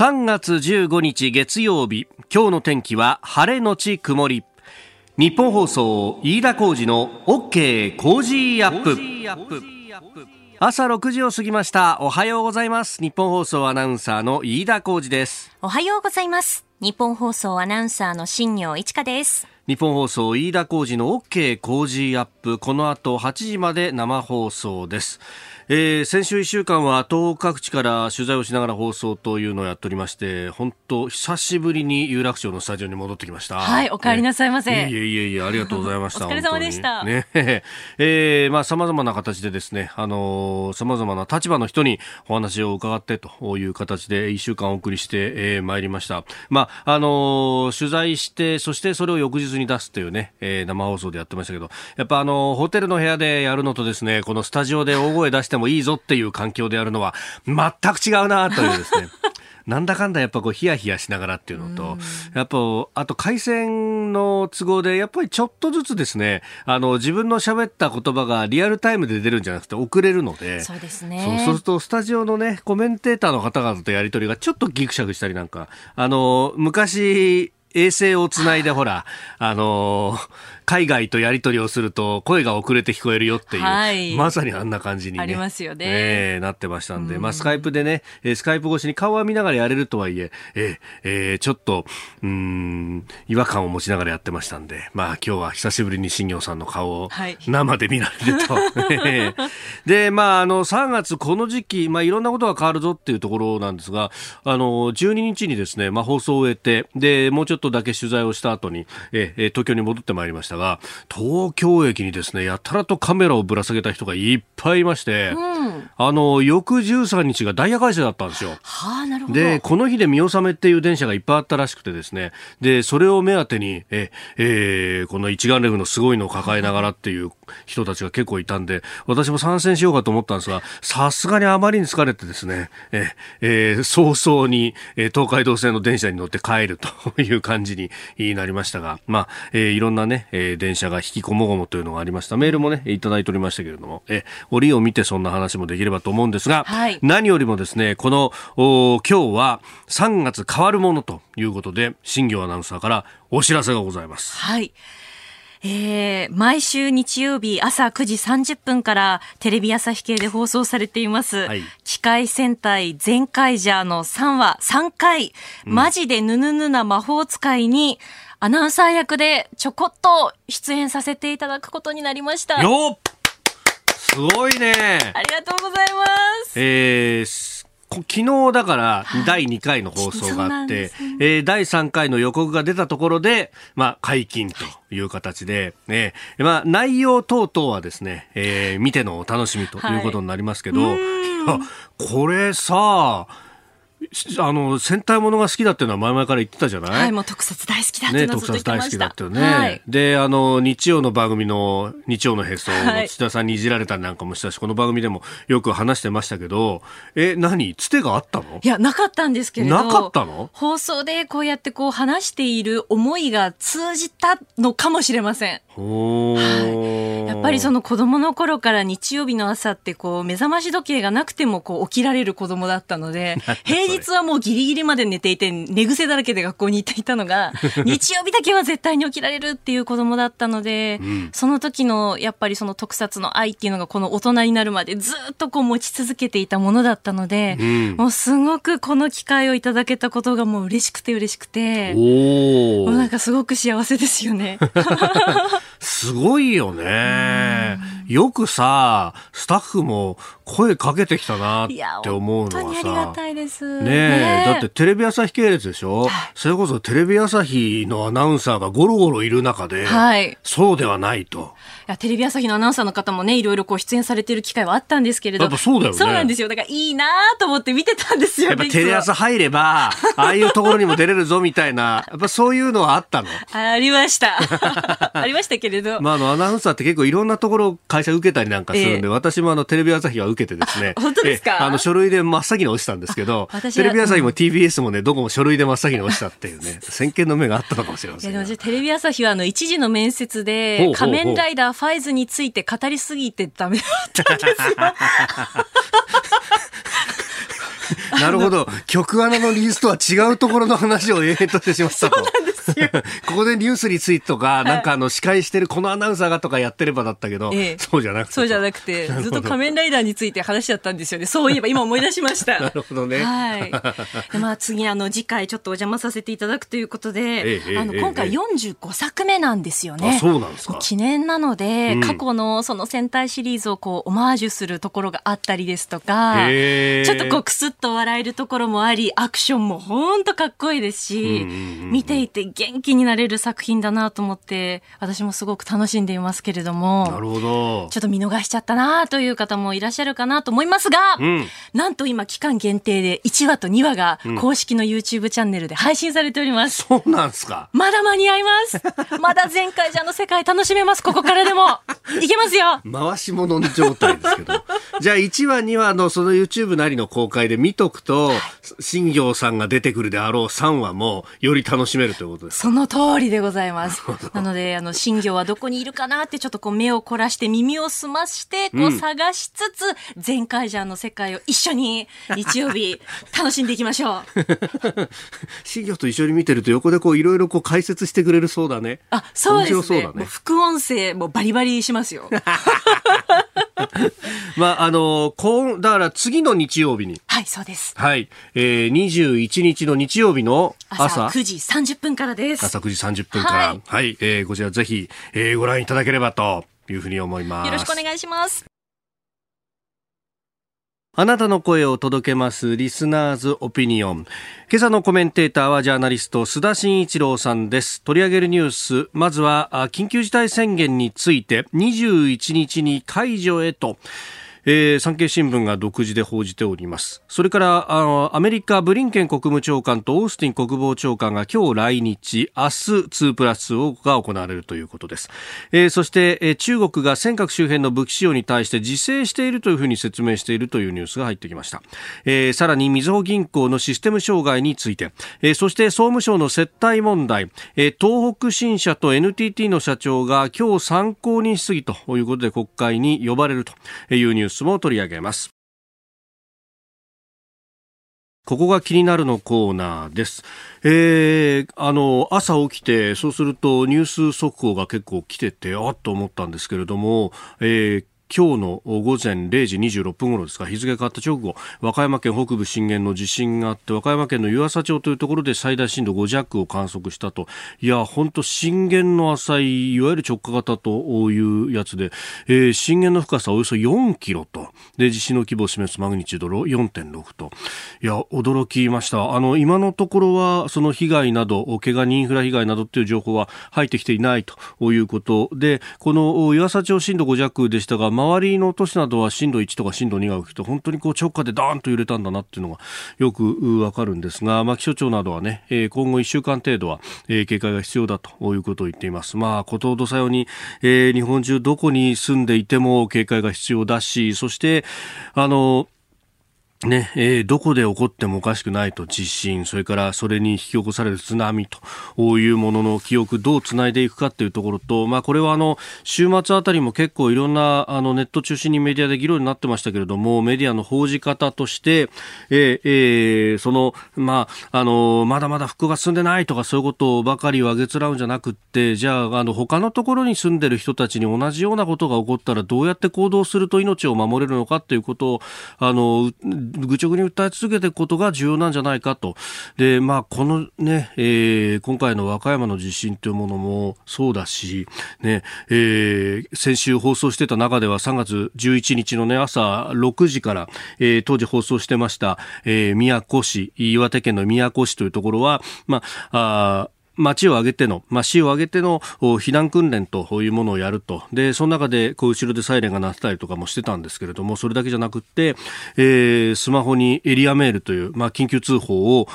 3月15日月曜日今日の天気は晴れのち曇り。日本放送飯田浩二の OK 工事アップ。朝6時を過ぎました。おはようございます。日本放送アナウンサーの飯田浩二です。おはようございます。日本放送アナウンサーの新業一華です。日本放送飯田浩二の OK 工事アップ。この後8時まで生放送です。えー、先週1週間は東北各地から取材をしながら放送というのをやっておりまして本当久しぶりに有楽町のスタジオに戻ってきました。はいお帰りなさいませ、ね、いえいえいえありがとうございました お疲れ様でした。ね。えー、まあ様々な形でですねあのー、様々な立場の人にお話を伺ってという形で1週間お送りして、えー、参りました。まああのー、取材してそしてそれを翌日に出すというね、えー、生放送でやってましたけどやっぱあのー、ホテルの部屋でやるのとですねこのスタジオで大声出してもいいぞっていう環境でやるのは全く違うなというですね。なんだかんだやっぱこうヒヤヒヤしながらっていうのと、やっぱあと回線の都合でやっぱりちょっとずつですね、あの自分の喋った言葉がリアルタイムで出るんじゃなくて遅れるので、そうですね。そうするとスタジオのねコメンテーターの方々とやり取りがちょっとギクシャクしたりなんか、あの昔衛星をつないでほら、あのー、海外とやり取りをすると声が遅れて聞こえるよっていう、はい、まさにあんな感じに、ね、ありますよね、えー、なってましたんで、まあ、スカイプでね、スカイプ越しに顔は見ながらやれるとはいえ、えーえー、ちょっと、うん、違和感を持ちながらやってましたんで、まあ、今日は久しぶりに新業さんの顔を生で見られると。は い、で、まあ、あの、3月この時期、まあ、いろんなことが変わるぞっていうところなんですが、あの、12日にですね、まあ、放送を終えて、で、もうちょっとだけ取材をした後に、えー、東京に戻ってまいりましたが、東京駅にですね、やたらとカメラをぶら下げた人がいっぱいいまして、うん、あの、翌13日がダイヤ改正だったんですよ。はあ、なるほど。で、この日で見納めっていう電車がいっぱいあったらしくてですね、で、それを目当てに、え、えー、この一眼レフのすごいのを抱えながらっていう人たちが結構いたんで、私も参戦しようかと思ったんですが、さすがにあまりに疲れてですね、え、えー、早々に、えー、東海道線の電車に乗って帰るという感じに なりましたが、まあ、えー、いろんなね、えー、電車が引きこもごもというのがありました。メールもね、いただいておりましたけれども、え、折を見てそんな話もできればと思うんですが、はい、何よりもですね、この、お今日は3月変わるものということで、新業アナウンサーからお知らせがございます。はい。えー、毎週日曜日朝9時30分からテレビ朝日系で放送されています、はい、機械戦隊全カイジャーの3話3回、うん、マジでぬぬぬな魔法使いにアナウンサー役でちょこっと出演させていただくことになりました。よすごいね。ありがとうございます。えー昨日だから第2回の放送があって、はいね、えー、第3回の予告が出たところで、まあ、解禁とい。う形で、ね、まあ、内容等々はですね、えー、見てのお楽しみということになりますけど、はい、これさ、あの戦隊ものが好きだっていうのは前々から言ってたじゃない？はいもう特撮大好きだってね、特撮大好きだってよね、はい、であの日曜の番組の日曜のへそ土田さんにいじられたりなんかもしたし、この番組でもよく話してましたけどえ何？つてがあったの？いやなかったんですけれどなかったの？放送でこうやってこう話している思いが通じたのかもしれません。はい、やっぱりその子供の頃から日曜日の朝ってこう目覚まし時計がなくてもこう起きられる子供だったので 平日はもうギリギリまで寝ていて、寝癖だらけで学校に行っていたのが、日曜日だけは絶対に起きられるっていう子供だったので、うん、その時のやっぱりその特撮の愛っていうのがこの大人になるまでずっとこう持ち続けていたものだったので、うん、もうすごくこの機会をいただけたことがもう嬉しくて嬉しくて、もうなんかすごく幸せですよね。すごいよね。よくさ、スタッフも声かけてきたなって思うのはさ。ありがたいです。ねえ、だってテレビ朝日系列でしょ、それこそテレビ朝日のアナウンサーがゴロゴロいる中で、はい、そうではないと。いや、テレビ朝日のアナウンサーの方もね、いろいろこう出演されてる機会はあったんですけれど。やっぱそうだよね。そうなんですよ。だからいいなと思って見てたんですよ、やっぱテレ朝入れば、ああいうところにも出れるぞみたいな、やっぱそういうのはあったのありました。ありましたけれど。まあ、あの、アナウンサーって結構いろんなところ会社受けたりなんかするんで、えー、私もあの、テレビ朝日は受けてですね。本当ですか？あの、書類で真っ先に落ちたんですけど、テレビ朝日も TBS もね、どこも書類で真っ先に落ちたっていうね、先見の目があったのかもしれません。いや、テレビ朝日はあの、一時の面接で、仮面ライダーファイズについて語りすぎてダメだったんですよ。なるほど。曲穴のリースとは違うところの話を延々としてしまったと。そうなんですよ。ここでニュースについてとか、なんかあの司会してるこのアナウンサーがとかやってればだったけど、ええそうじゃなくて。そうじゃなくて、ずっと仮面ライダーについて話しちゃったんですよね。そういえば今思い出しました。なるほどね。はい。でまあ次あの次回ちょっとお邪魔させていただくということで、えあの今回45作目なんですよね。あそうなんですか記念なので、うん過去のその戦隊シリーズをこうオマージュするところがあったりですとか、ちょっとこうクスッと笑えるところもあり、アクションも本当かっこいいですし、見ていて元気になれる作品だなと思って、私もすごく楽しんでいますけれども。なるほど。ちょっと見逃しちゃったなという方もいらっしゃるかなと思いますが、うんなんと今期間限定で1話と2話が公式の YouTube チャンネルで配信されております。そうなんですか。まだ間に合います。まだ前回じゃの世界楽しめます。ここからでも。いけますよ。回し物状態ですけど。じゃあ1話2話のその YouTube なりの公開で見とくと、新行さんが出てくるであろう3話もより楽しめるということです。その通りでございます。なので、あの、新業はどこにいるかなってちょっとこう目を凝らして耳を澄まして、こううん探しつつ、全カイジャーの世界を一緒に日曜日 楽しんでいきましょう。新行と一緒に見てると横でこういろいろこう解説してくれるそうだね。あ、そうですね。そうだね副音声もうバリバリしますよ。まあ、あの、こう、だから次の日曜日に、はい、そうです。はい、えー、21日の日曜日の朝朝、9時30分からです。朝9時30分から、ははいい、えーこちらぜひ、えーご覧いただければというふうに思います。よろしくお願いします。あなたの声を届けますリスナーズオピニオン。今朝のコメンテーターはジャーナリスト須田慎一郎さんです。取り上げるニュース、まずは緊急事態宣言について21日に解除へと。えー産経新聞が独自で報じております。それから、あのアメリカブリンケン国務長官とオースティン国防長官が今日来日、明日2プラスをが行われるということです。えーそして、えー中国が尖閣周辺の武器使用に対して自制しているというふうに説明しているというニュースが入ってきました。えーさらに、みずほ銀行のシステム障害について、えーそして総務省の接待問題、えー東北新社と NTT の社長が今日参考人質疑ということで国会に呼ばれるというニュースも取り上げます。ここが気になるのコーナーです。えー、あの、朝起きて、そうするとニュース速報が結構来てて、あっと思ったんですけれども、えー今日の午前0時26分頃ですか、日付変わった直後、和歌山県北部震源の地震があって、和歌山県の湯浅町というところで最大震度5弱を観測したと。いや、本当震源の浅い、いわゆる直下型というやつで、えー震源の深さおよそ4キロと。で、地震の規模を示すマグニチュード4.6と。いや、驚きました。あの、今のところは、その被害など、怪我人インフラ被害などっていう情報は入ってきていないということで、この湯浅町震度5弱でしたが、周りの都市などは震度1とか震度2が起きて、本当にこう直下でダーンと揺れたんだなっていうのがよくわかるんですが、まあ気象庁などはね、えー今後1週間程度は、えー警戒が必要だということを言っています。まあ、ことほどさように、えー日本中どこに住んでいても警戒が必要だし、そして、あの、ね、えーどこで起こってもおかしくないと地震、それからそれに引き起こされる津波というものの記憶どうつないでいくかっていうところと、まあこれはあの、週末あたりも結構いろんなあのネット中心にメディアで議論になってましたけれども、メディアの報じ方として、えーえーその、まあ、あの、まだまだ復興が進んでないとかそういうことばかりをあげつらうんじゃなくって、じゃあ、あの、他のところに住んでる人たちに同じようなことが起こったらどうやって行動すると命を守れるのかっていうことを、あの、愚直に訴え続けていくことが重要なんじゃないかと。で、まあ、このね、えー今回の和歌山の地震というものもそうだし、ね、えー先週放送してた中では3月11日のね、朝6時から、えー当時放送してました、えー宮古市、岩手県の宮古市というところは、まあ、あ町を挙げての、まあ、市を挙げての避難訓練というものをやると。で、その中で、こう、後ろでサイレンが鳴ってたりとかもしてたんですけれども、それだけじゃなくって、えースマホにエリアメールという、まあ、緊急通報を、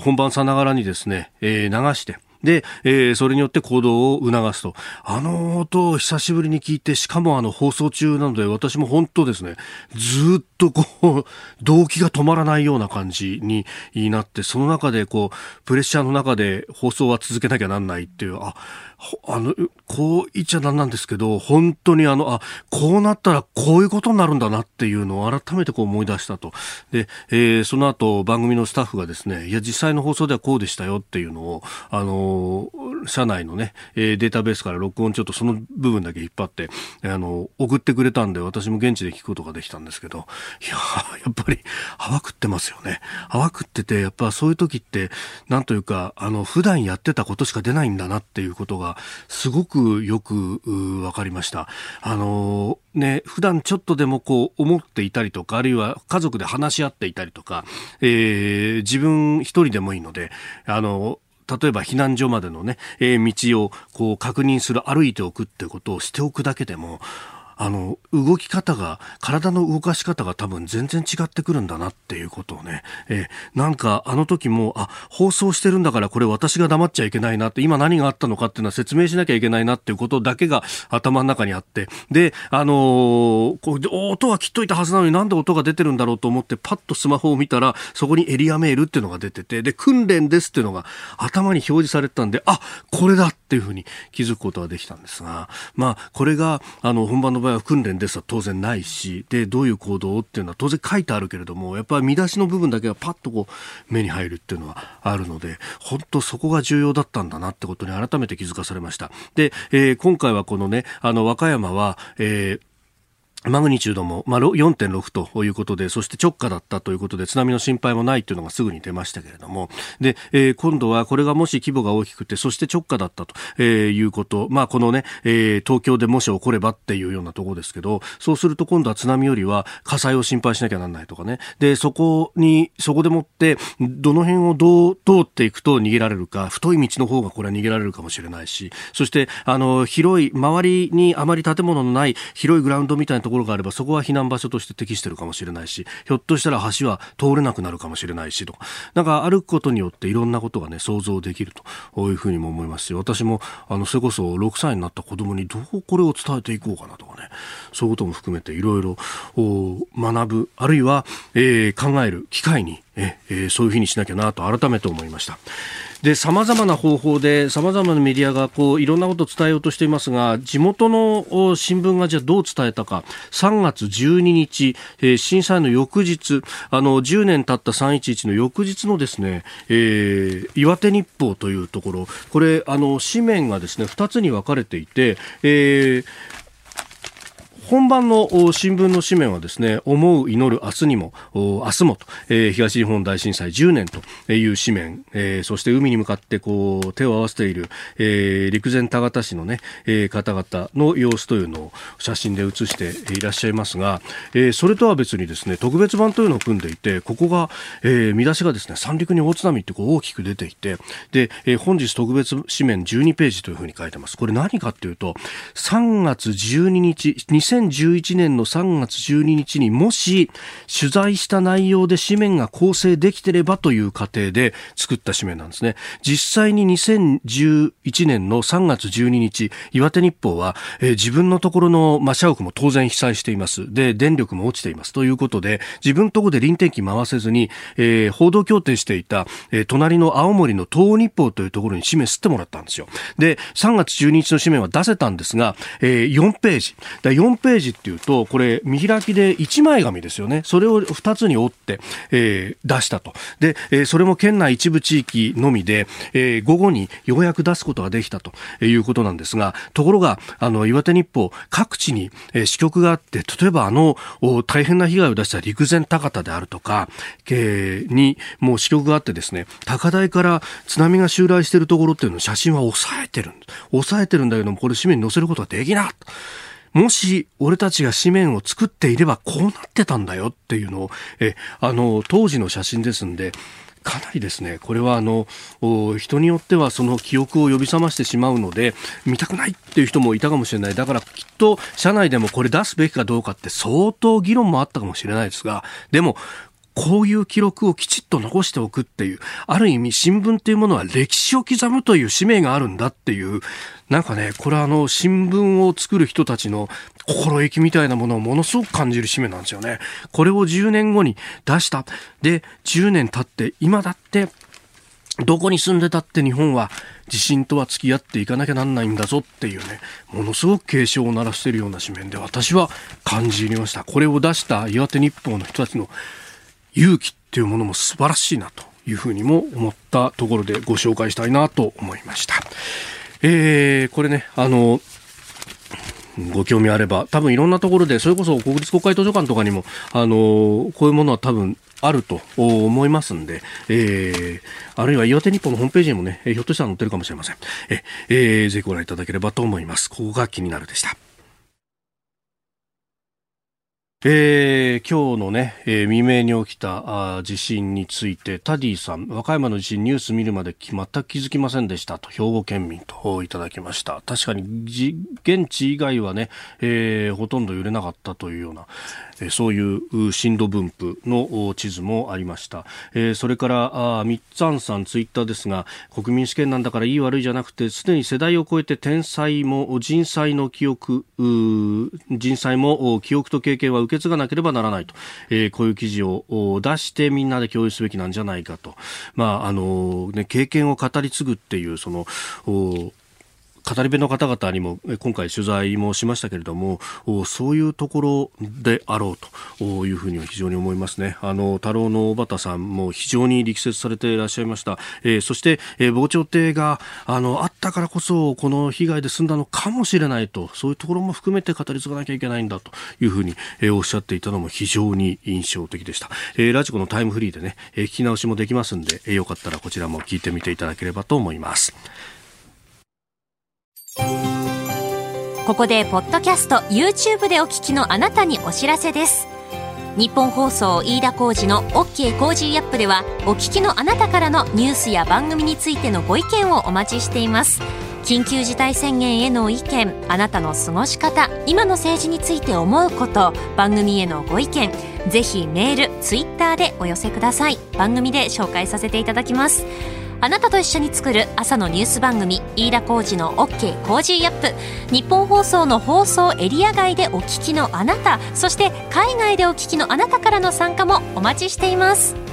本番さながらにですね、えー流して、で、えー、それによって行動を促すと。あの音を久しぶりに聞いて、しかもあの放送中なので、私も本当ですね、ずっとこう、動機が止まらないような感じになって、その中でこう、プレッシャーの中で放送は続けなきゃなんないっていう、あ、あの、こう言っちゃなんなんですけど、本当にあの、あ、こうなったらこういうことになるんだなっていうのを改めてこう思い出したと。で、えー、その後番組のスタッフがですね、いや、実際の放送ではこうでしたよっていうのを、あの、社内のね、え、データベースから録音ちょっとその部分だけ引っ張って、あの、送ってくれたんで、私も現地で聞くことができたんですけど、いや、やっぱり、泡食ってますよね。泡食ってて、やっぱそういう時って、なんというか、あの、普段やってたことしか出ないんだなっていうことが、すごくよく分かりました。あのね、普段ちょっとでもこう思っていたりとか、あるいは家族で話し合っていたりとか、えー、自分一人でもいいので、あの、例えば避難所までのね、えー、道をこう確認する、歩いておくってことをしておくだけでも、あの、動き方が、体の動かし方が多分全然違ってくるんだなっていうことをね、え、なんかあの時も、あ、放送してるんだからこれ私が黙っちゃいけないなって、今何があったのかっていうのは説明しなきゃいけないなっていうことだけが頭の中にあって、で、あのー、こう音は切っといたはずなのになんで音が出てるんだろうと思って、パッとスマホを見たら、そこにエリアメールっていうのが出てて、で、訓練ですっていうのが頭に表示されてたんで、あ、これだっていうふうに気づくことができたんですが、まあ、これが、あの、本番の場合は訓練ですは当然ないし、で、どういう行動っていうのは当然書いてあるけれども、やっぱり見出しの部分だけがパッとこう目に入るっていうのはあるので、本当そこが重要だったんだなってことに改めて気づかされました。で、えー、今回はこのね、あの、和歌山は、えーマグニチュードも、まあ、4.6ということで、そして直下だったということで、津波の心配もないというのがすぐに出ましたけれども、で、えー、今度はこれがもし規模が大きくて、そして直下だったと、えー、いうこと、まあ、このね、えー、東京でもし起こればっていうようなところですけど、そうすると今度は津波よりは火災を心配しなきゃなんないとかね、で、そこに、そこでもって、どの辺をどう通っていくと逃げられるか、太い道の方がこれは逃げられるかもしれないし、そして、あの、広い、周りにあまり建物のない広いグラウンドみたいなところころがあればそこは避難場所として適してるかもしれないしひょっとしたら橋は通れなくなるかもしれないしとか。なんか歩くことによっていろんなことがね想像できるというふうにも思いますし私もあのそれこそ6歳になった子供にどうこれを伝えていこうかなとかねそういうことも含めていろいろ学ぶあるいは、えー、考える機会にええそういうふうにしなきゃなと改めて思いました。で、様々な方法で、様々なメディアがこう、いろんなことを伝えようとしていますが、地元の新聞がじゃあどう伝えたか、3月12日、えー、震災の翌日、あの、10年経った311の翌日のですね、えー、岩手日報というところ、これ、あの、紙面がですね、2つに分かれていて、えー、本番の新聞の紙面はですね、思う祈る明日にも、明日もと、えー、東日本大震災10年という紙面、えー、そして海に向かってこう手を合わせている、えー、陸前高田市のね、え、方々の様子というのを写真で写していらっしゃいますが、え、それとは別にですね、特別版というのを組んでいて、ここが、え、見出しがですね、三陸に大津波ってこう大きく出ていて、で、え、本日特別紙面12ページというふうに書いてます。これ何かっていうと、3月12日、2011年の3月12日にもし取材した内容で紙面が構成できてればという過程で作った紙面なんですね。実際に2011年の3月12日、岩手日報は、えー、自分のところの、ま、社屋も当然被災しています。で、電力も落ちています。ということで、自分のところで臨転機回せずに、えー、報道協定していた、えー、隣の青森の東日報というところに紙面吸ってもらったんですよ。で、3月12日の紙面は出せたんですが、えー、4ページ。だ4ページページっていうと、これ、見開きで1枚紙ですよね。それを2つに折って、えー、出したと。で、えー、それも県内一部地域のみで、えー、午後にようやく出すことができたということなんですが、ところが、あの、岩手日報、各地に、えー、支局があって、例えばあの、大変な被害を出した陸前高田であるとか、えー、に、もう支局があってですね、高台から津波が襲来しているところっていうのを写真は抑えてる。抑えてるんだけども、これ紙面に載せることはできなもし俺たちが紙面を作っていればこうなってたんだよっていうのを、え、あの、当時の写真ですんで、かなりですね、これはあの人によってはその記憶を呼び覚ましてしまうので、見たくないっていう人もいたかもしれない。だからきっと社内でもこれ出すべきかどうかって相当議論もあったかもしれないですが、でも、こういう記録をきちっと残しておくっていう、ある意味新聞っていうものは歴史を刻むという使命があるんだっていう、なんかね、これあの、新聞を作る人たちの心意気みたいなものをものすごく感じる使命なんですよね。これを10年後に出した。で、10年経って今だってどこに住んでたって日本は地震とは付き合っていかなきゃなんないんだぞっていうね、ものすごく警鐘を鳴らしているような紙面で私は感じ入りました。これを出した岩手日報の人たちの勇気っていうものも素晴らしいなというふうにも思ったところでご紹介したいなと思いました。えー、これね、あの、ご興味あれば、多分いろんなところで、それこそ国立国会図書館とかにも、あの、こういうものは多分あると思いますんで、えー、あるいは岩手日報のホームページにもね、ひょっとしたら載ってるかもしれません。え、えー、ぜひご覧いただければと思います。ここが気になるでした。えー、今日のね、えー、未明に起きたあ地震について、タディさん、和歌山の地震ニュース見るまで全く気づきませんでしたと、兵庫県民といただきました。確かに、現地以外はね、えー、ほとんど揺れなかったというような、えー、そういう震度分布の地図もありました。えー、それから、あみっつんさん、ツイッターですが、国民試験なんだからいい悪いじゃなくて、すでに世代を超えて天災も人災の記憶、人災も記憶と経験は受け継がなければならないと、えー、こういう記事を出してみんなで共有すべきなんじゃないかと、まああのね、経験を語り継ぐっていうその語り部の方々にも今回取材もしましたけれどもそういうところであろうというふうには非常に思いますね。あの太郎の小畑さんも非常に力説されていらっしゃいました、えー、そして、えー、防潮堤があのあったからこそこの被害で済んだのかもしれないとそういうところも含めて語り継がなきゃいけないんだというふうに、えー、おっしゃっていたのも非常に印象的でした、えー、ラジコのタイムフリーでね、えー、聞き直しもできますんで、えー、よかったらこちらも聞いてみていただければと思います。ここでポッドキャスト YouTube でお聞きのあなたにお知らせです。ニッポン放送飯田浩司の OK コージーアップではお聞きのあなたからのニュースや番組についてのご意見をお待ちしています。緊急事態宣言への意見あなたの過ごし方今の政治について思うこと番組へのご意見ぜひメールツイッターでお寄せください。番組で紹介させていただきます。あなたと一緒に作る朝のニュース番組飯田浩司の OK Cozy up。ニッポン放送の放送エリア外でお聞きのあなたそして海外でお聞きのあなたからの参加もお待ちしています。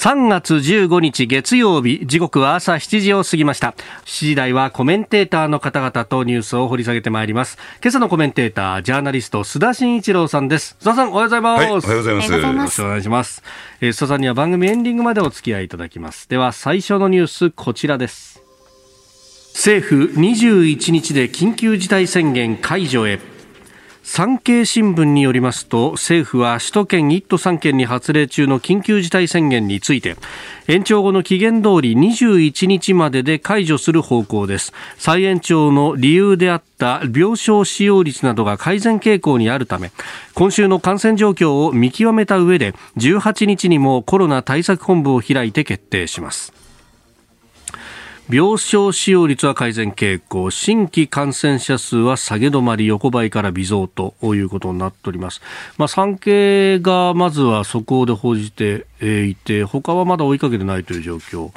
3月15日月曜日時刻は朝7時を過ぎました。7時台はコメンテーターの方々とニュースを掘り下げてまいります。今朝のコメンテータージャーナリスト須田慎一郎さんです。須田さんおはようございます、はい、おはようございます。よろしくお願いします、えー、須田さんには番組エンディングまでお付き合いいただきます。では最初のニュースこちらです。政府21日で緊急事態宣言解除へ産経新聞によりますと政府は首都圏1都3県に発令中の緊急事態宣言について延長後の期限通り21日までで解除する方向です。再延長の理由であった病床使用率などが改善傾向にあるため今週の感染状況を見極めた上で18日にもコロナ対策本部を開いて決定します。病床使用率は改善傾向。新規感染者数は下げ止まり横ばいから微増ということになっております、まあ、産経がまずは速報で報じていて他はまだ追いかけてないという状況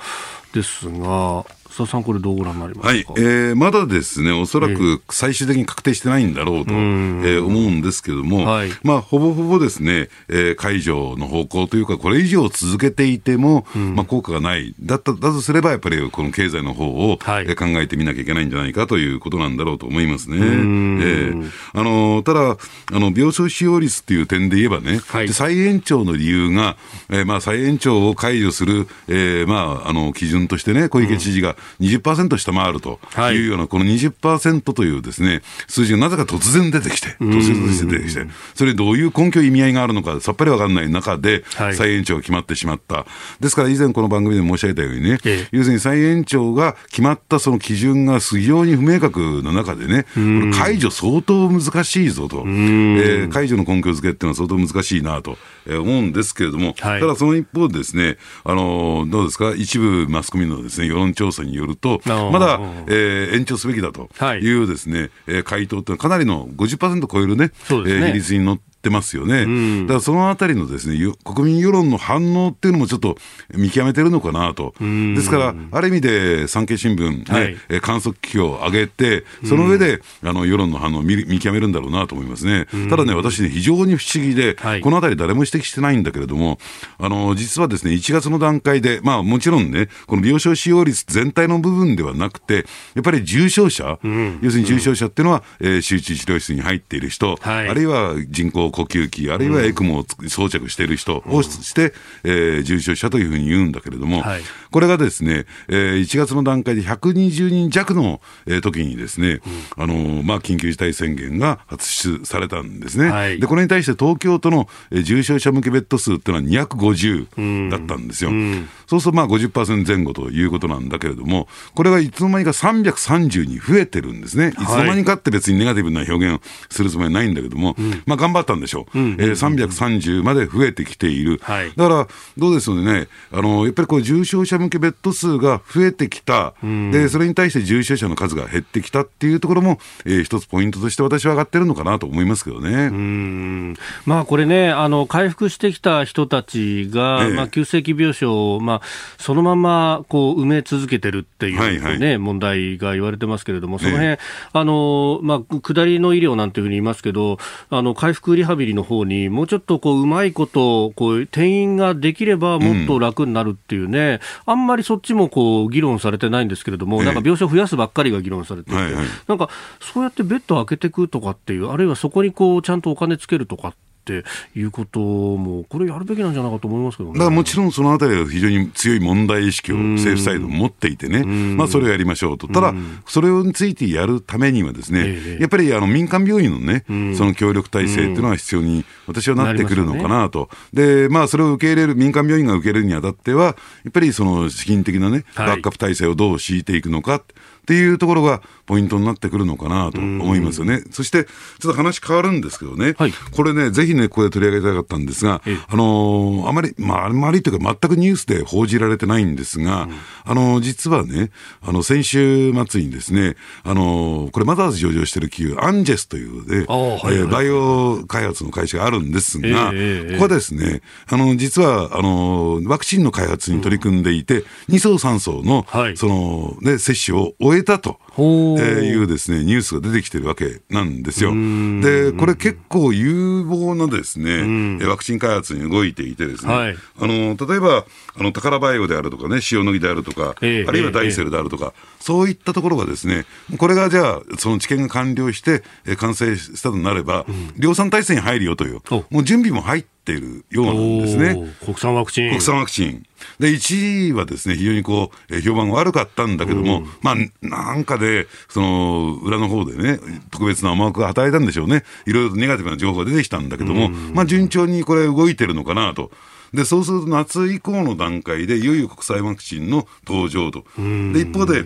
ですが須田さん、これどうご覧になりますか、はいえー、まだですね、おそらく最終的に確定してないんだろうと、えー、思うんですけども、はい、まあ、ほぼほぼですね、えー、解除の方向というか、これ以上続けていても、うん、まあ、効果がない、だっただとすれば、やっぱりこの経済の方を、はい、考えてみなきゃいけないんじゃないかということなんだろうと思いますね。えー、あのただあの、病床使用率っていう点で言えばね、はい、再延長の理由が、えーまあ、再延長を解除する、えーまあ、あの基準としてね、小池知事が、20%下回るとい。うような、この20%というですね、数字がなぜか突然出てきて、突然出てきて、それどういう根拠、意味合いがあるのか、さっぱりわかんない中で、再延長が決まってしまった。ですから以前この番組で申し上げたようにね、要するに再延長が決まったその基準が非常に不明確な中でね、これ解除相当難しいぞと、えー、解除の根拠付けっていうのは相当難しいなと。思うんですけれども、はい、ただその一方でですね、あのどうですか、一部マスコミのですね世論調査によると、まだ、えー、延長すべきだとい。うですね、はい、回答というのはかなりの50%超えるね、ね。えー、比率に乗ってってますよね、うん、だからそのあたりのですね国民世論の反応っていうのもちょっと見極めてるのかなと、ですから、ある意味で産経新聞、ねはい、観測機器を上げて、その上で、あの世論の反応を見見極めるんだろうなと思いますね、ただね、私ね、非常に不思議で、はい、このあたり、誰も指摘してないんだけれども、あの実はですね1月の段階で、まあ、もちろんね、この病床使用率全体の部分ではなくて、やっぱり重症者、うん、要するに重症者っていうのは、えー、集中治療室に入っている人、はい、あるいは人工呼吸器、あるいはエクモを装着している人をして、えー、重症者というふうに言うんだけれども、はい、これがですね、えー、1月の段階で120人弱の、えー、時にですね、うん、あのまあ、緊急事態宣言が発出されたんですね。はい、で、これに対して東京都の、えー、重症者向けベッド数っていうのは250だったんですよ。うんうんそうするとまあ50%前後ということなんだけれども、これがいつの間にか330に増えてるんですね。い。つの間にかって別にネガティブな表現をするつもりはないんだけども、まあ頑張ったんでしょう。うん、えー、330まで増えてきている。はい、だから、どうですよね、あの、やっぱりこう重症者向けベッド数が増えてきた、うん、で、それに対して重症者の数が減ってきたっていうところも、えー、一つポイントとして私は上がってるのかなと思いますけどね。うん。まあこれね、あの、回復してきた人たちが、ええ、まあ急性期病床を、まあ、そのままこう埋め続けてるっていうね、はいはい、問題が言われてますけれども、その辺、あのまあ下りの医療なんていうふうに言いますけど、あの回復リハビリの方にもうちょっとこううまいことこう転院ができればもっと楽になるっていうね、うん、あんまりそっちもこう議論されてないんですけれども、なんか病床増やすばっかりが議論されていて、はいはい、なんかそうやってベッドを開けていくとかっていう、あるいはそこにこうちゃんとお金つけるとかっていうことも、これやるべきなんじゃないかと思いますけど、ね、だからもちろんそのあたりは非常に強い問題意識を政府サイド持っていてね、まあ、それをやりましょうと、ただ、それについてやるためにはですね、やっぱりあの民間病院のね、その協力体制っていうのは必要に、私はなってくるのかなと、でまあ、それを受け入れる、民間病院が受け入れるにあたっては、やっぱりその資金的なね、バックアップ体制をどう敷いていくのか。っていうところがポイントになってくるのかなと思いますよね。そして、ちょっと話変わるんですけどね、はい、これね、ぜひね、ここで取り上げたかったんですが、あのー、あまり、まあ、あまりというか、全くニュースで報じられてないんですが、うん、あのー、実はね、あの、先週末にですね、あのー、これ、マザーズ上場してる企業、アンジェスというね、はいえー、バイオ開発の会社があるんですが、えー、ここはですね、あの、実は、あの、ワクチンの開発に取り組んでいて、うん、2層3層の、はい、その、ね、接種を終えたと。えー、いうですね、ニュースが出てきてるわけなんですよ。で、これ結構有望なですね、ワクチン開発に動いていてですね、はい、あの、例えば、あの、宝バイオであるとかね、塩野義であるとか、えー、あるいはダイセルであるとか、えー、そういったところがですね、これがじゃあ、その治験が完了して、えー、完成したとなれば、うん、量産体制に入るよという、もう準備も入ってっているようなんですね。国産ワクチン。国産ワクチン。で、1位はですね、非常にこう、評判悪かったんだけども、まあ、なんかで、その、裏の方でね、特別な思惑が与えたんでしょうね。いろいろとネガティブな情報が出てきたんだけども、まあ、順調にこれ動いてるのかなと。で、そうすると夏以降の段階で、いよいよ国際ワクチンの登場と。で、一方で、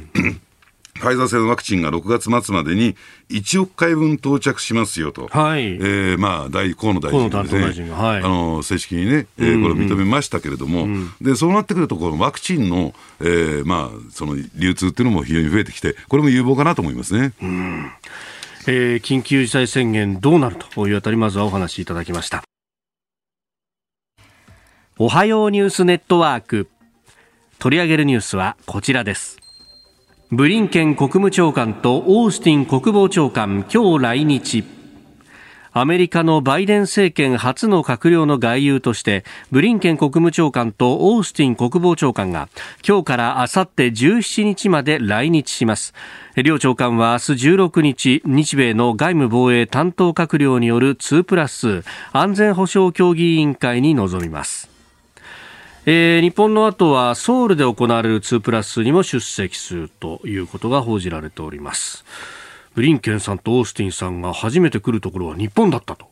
ファイザー製のワクチンが6月末までに1億回分到着しますよと、はいえーまあ、大河野大臣がですね、はい、あの正式にね、えー、これを認めましたけれども、うんうん、でそうなってくると、このワクチンの,、えーまあ、その流通っていうのも非常に増えてきて、これも有望かなと思いますね。うんえー、緊急事態宣言どうなるというあたり、まずはお話しいただきました。おはようニュースネットワーク。取り上げるニュースはこちらです。ブリンケン国務長官とオースティン国防長官今日来日。アメリカのバイデン政権初の閣僚の外遊としてブリンケン国務長官とオースティン国防長官が今日からあさって17日まで来日します。両長官は明日16日日米の外務防衛担当閣僚による2プラス安全保障協議委員会に臨みます。えー、日本の後はソウルで行われる2プラスにも出席するということが報じられております。ブリンケンさんとオースティンさんが初めて来るところは日本だったと。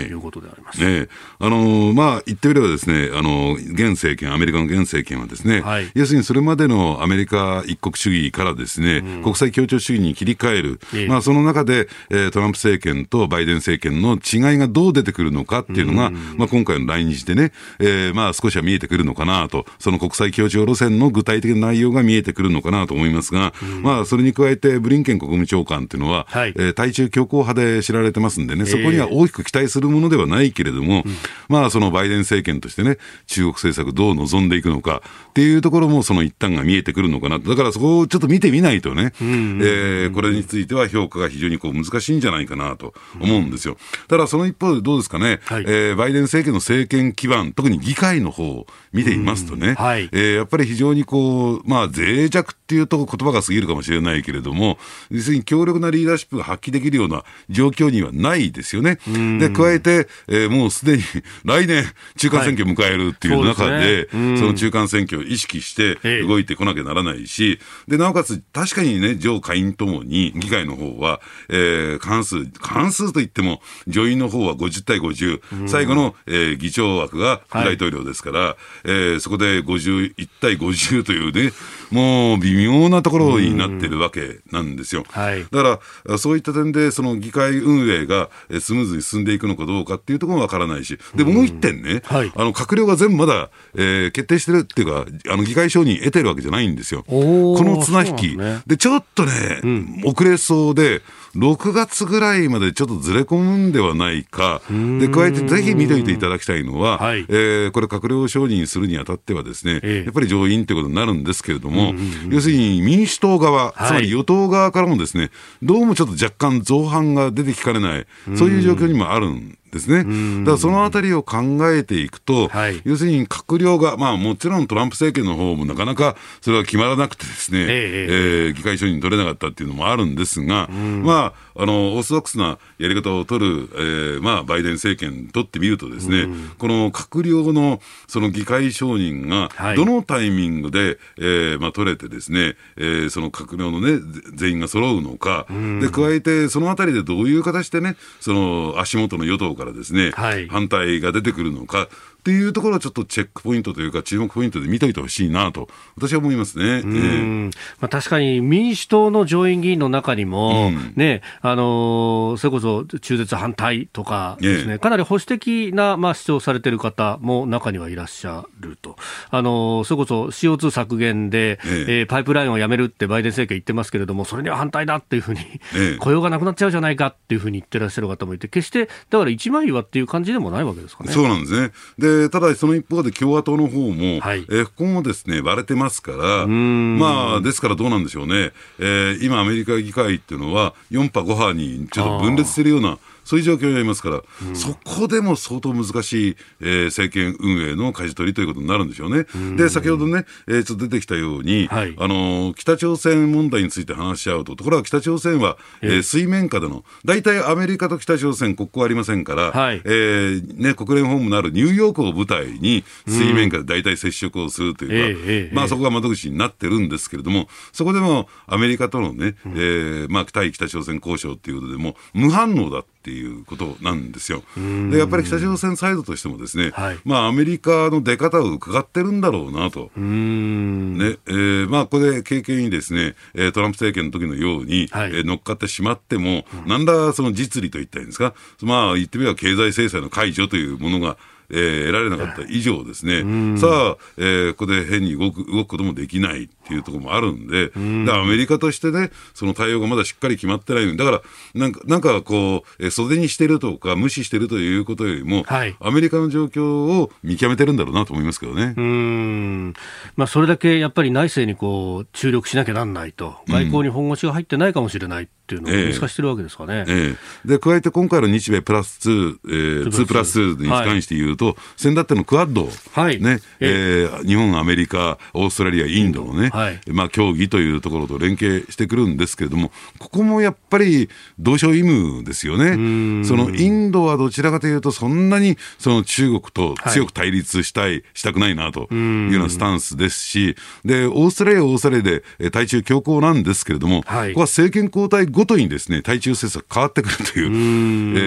い。うことであります。はい、ねあのまあ、言ってみればですね、あの現政権、アメリカの現政権はですね、はい、要するにそれまでのアメリカ一国主義からですね、うん、国際協調主義に切り替える、えまあ、その中で、えー、トランプ政権とバイデン政権の違いがどう出てくるのかっていうのが、うん、まあ、今回の来日でね、えー、まあ、少しは見えてくるのかなと、その国際協調路線の具体的な内容が見えてくるのかなと思いますが、うん、まあ、それに加えて、ブリンケン国務長官っていうのは、はい、えー、対中強硬派で知られてますんでね、そこには大きく期待するものではないけれども、まあ、そのバイデン政権としてね、中国政策どう望んでいくのかっていうところも、その一端が見えてくるのかなだからそこをちょっと見てみないとね、えー、これについては評価が非常にこう難しいんじゃないかなと思うんですよ。ただ、その一方でどうですかね、はい、えー、バイデン政権の政権基盤、特に議会の方を見ていますとね、はい、えー、やっぱり非常にこう、まあ、脆弱っていうと言葉が過ぎるかもしれないけれども、要するに強力なリーダーシップが発揮できるような状況にはないですよね。で、加えて、えー、もうすでに来年、中間選挙を迎えるっていう中で、その中間選挙を意識して動いてこなきゃならないし、で、なおかつ、確かにね、上下院ともに、議会の方は、えー、関数、関数といっても、上院の方は50対50、最後の、えー、議長枠が副大統領ですから、はい、えー、そこで51対50というね、もう微妙なところになってるわけなんですよ。はい、だから、そういった点で、その議会運営がスムーズに進んでいくのかどうかっていうところもわからないし、で、もう一点ね、はい、あの、閣僚が全部まだ、えー、決定してるっていうか、あの、議会承認得てるわけじゃないんですよ。この綱引き。ね、で、ちょっとね、うん、遅れそうで、6月ぐらいまでちょっとずれ込むんではないか、で加えてぜひ見ておいていただきたいのは、はい、えー、これ、閣僚承認するにあたっては、ですね、ええ、やっぱり上院ということになるんですけれども、要するに民主党側、つまり与党側からもですね、どうもちょっと若干造反が出てきかねない、そういう状況にもあるんですね。だからそのあたりを考えていくと、はい、要するに閣僚が、まあもちろんトランプ政権の方もなかなかそれは決まらなくてですね、えええー、議会承認取れなかったっていうのもあるんですが、まあ、あの、オーソドックスなやり方を取る、えー、まあ、バイデン政権にとってみるとですね、この閣僚のその議会承認が、どのタイミングで、はい、えー、まあ、取れてですね、えー、その閣僚のね、全員が揃うのか、で、加えて、そのあたりでどういう形でね、その足元の与党からですね、はい、反対が出てくるのか、っていうところはちょっとチェックポイントというか、注目ポイントで見といてほしいなと、私は思いますね。えー、まあ、確かに民主党の上院議員の中にも、うん、ね、あのー、それこそ中絶反対とかですね、かなり保守的な、まあ、主張されている方も中にはいらっしゃると。あのー、それこそ CO2 削減で、えー、えー、パイプラインをやめるってバイデン政権言ってますけれども、それには反対だっていうふうに、えー、雇用がなくなっちゃうじゃないかっていうふうに言ってらっしゃる方もいて、決して、だから一枚岩っていう感じでもないわけですかね。そうなんですね。でただその一方で共和党の方も、はい、えー、ここもですね、割れてますから、まあ、ですからどうなんでしょうね。えー、今アメリカ議会っていうのは、4波5波にちょっと分裂してるような、そういう状況にありますから、うん、そこでも相当難しい、えー、政権運営の舵取りということになるんでしょうね。うん、で、先ほどね、えー、ちょっと出てきたように、はい、あのー、北朝鮮問題について話し合うと、ところが北朝鮮は、えー、水面下での、大体アメリカと北朝鮮、国交ありませんから、はい、えー、ね、国連本部のあるニューヨークを舞台に、水面下で大体接触をするというか、うん、まあそこが窓口になってるんですけれども、そこでもアメリカとのね、えー、まあ対北朝鮮交渉っていうことでも、無反応だっていうことなんですよ。でやっぱり北朝鮮サイドとしてもですね、はい、まあアメリカの出方を伺ってるんだろうなと。ねえー、まあこれで経験にですね、トランプ政権の時のように、はい、えー、乗っかってしまっても、うん、なんだその実利といったらいいんですか、まあ言ってみれば経済制裁の解除というものがえー、得られなかった以上ですね、さあ、えー、ここで変に動く動くこともできないっていうところもあるんで、ん。アメリカとしてね、その対応がまだしっかり決まってないのだから、なんか、なんかこう、えー、袖にしてるとか、無視してるということよりも、はい、アメリカの状況を見極めてるんだろうなと思いますけどね。うん。まあ、それだけやっぱり内政にこう注力しなきゃなんないと、外交に本腰が入ってないかもしれない。っていうのを見透かしてるわけですかね、えー、え。ー、で加えて今回の日米プラス2、えー、2プラス2に関して言うと、はい、先だってのクアッド、はい。ねえー、日本、アメリカ、オーストラリア、インドのね、はい、まあ、協議というところと連携してくるんですけれども、ここもやっぱり同床異夢ですよね。そのインドはどちらかというと、そんなにその中国と強く対立したい、はい、したくないなというようなスタンスですし、で、オーストラリアはオーストラリアで対中強硬なんですけれども、はい、ここは政権交代ごとにですね、対中政策変わってくるという、うえ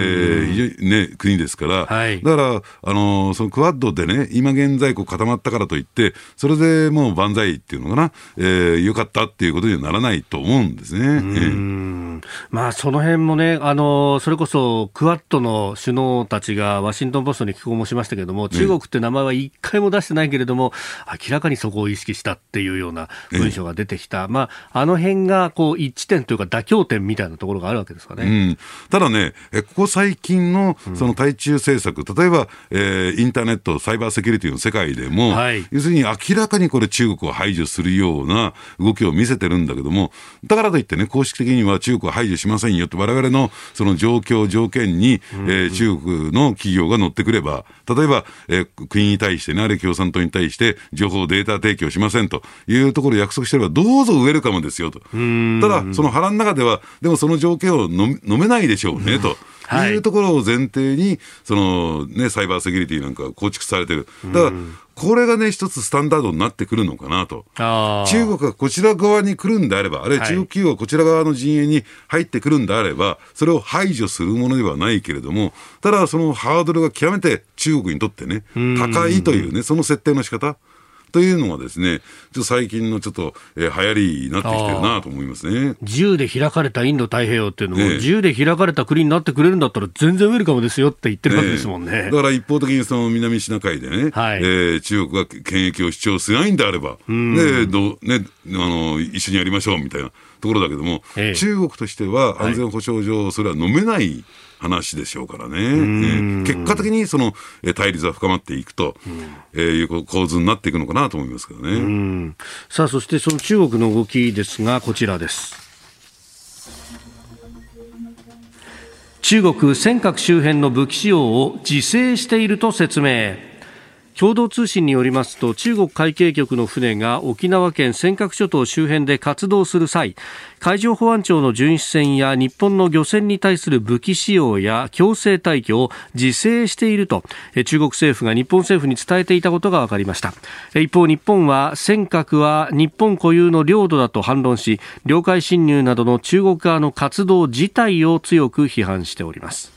ー、ね、国ですから、はい、だから、あのそのクワッドでね、今現在こう固まったからといって、それでもう万歳っていうのかな、えー、よかったっていうことにはならないと思うんですね。えー、まあ、その辺もね、あのそれこそクワッドの首脳たちがワシントン・ポストに寄稿もしましたけれども、中国って名前は一回も出してないけれども、明らかにそこを意識したっていうような文章が出てきた、まあ、あの辺がこう一致点というか、妥協点みたいなところがあるわけですかね。うん、ただね、ここ最近のその対中政策、例えば、えー、インターネット、サイバーセキュリティの世界でも、はい、要するに明らかにこれ、中国を排除するような動きを見せてるんだけども、だからといってね、公式的には中国は排除しませんよって、われわれのその状況、条件に、えー、中国の企業が乗ってくれば、例えば、えー、国に対してね、ある共産党に対して、情報、データ提供しませんというところを約束してれば、どうぞウェルカムですよと。ただ、その腹の中では、でもその条件を飲めないでしょうねと。いうところを前提に、そのね、サイバーセキュリティなんか構築されてる。だから、これがね、一つスタンダードになってくるのかなと。中国がこちら側に来るんであれば、あるいは中国企業がこちら側の陣営に入ってくるんであれば、それを排除するものではないけれども、ただそのハードルが極めて中国にとってね、高いというね、その設定の仕方。というのがですね、ちょっと最近のちょっと、えー、流行りになってきてるなと思いますね。自由で開かれたインド太平洋っていうのも、ね、自由で開かれた国になってくれるんだったら全然ウェルカムですよって言ってるわけですもんね。ねだから一方的にその南シナ海でね、はい、えー、中国が権益を主張しないんであれば、ね、どね、あの、一緒にやりましょうみたいなところだけども、ええ、中国としては安全保障上、それは飲めない、話でしょうからね、えー、結果的にその対立は深まっていくと、えー、いう構図になっていくのかなと思いますけどね。さあ、そしてその中国の動きですが、こちらです。中国尖閣周辺の武器使用を自制していると説明。共同通信によりますと中国海警局の船が沖縄県尖閣諸島周辺で活動する際海上保安庁の巡視船や日本の漁船に対する武器使用や強制退去を自制していると中国政府が日本政府に伝えていたことが分かりました。一方日本は尖閣は日本固有の領土だと反論し領海侵入などの中国側の活動自体を強く批判しております。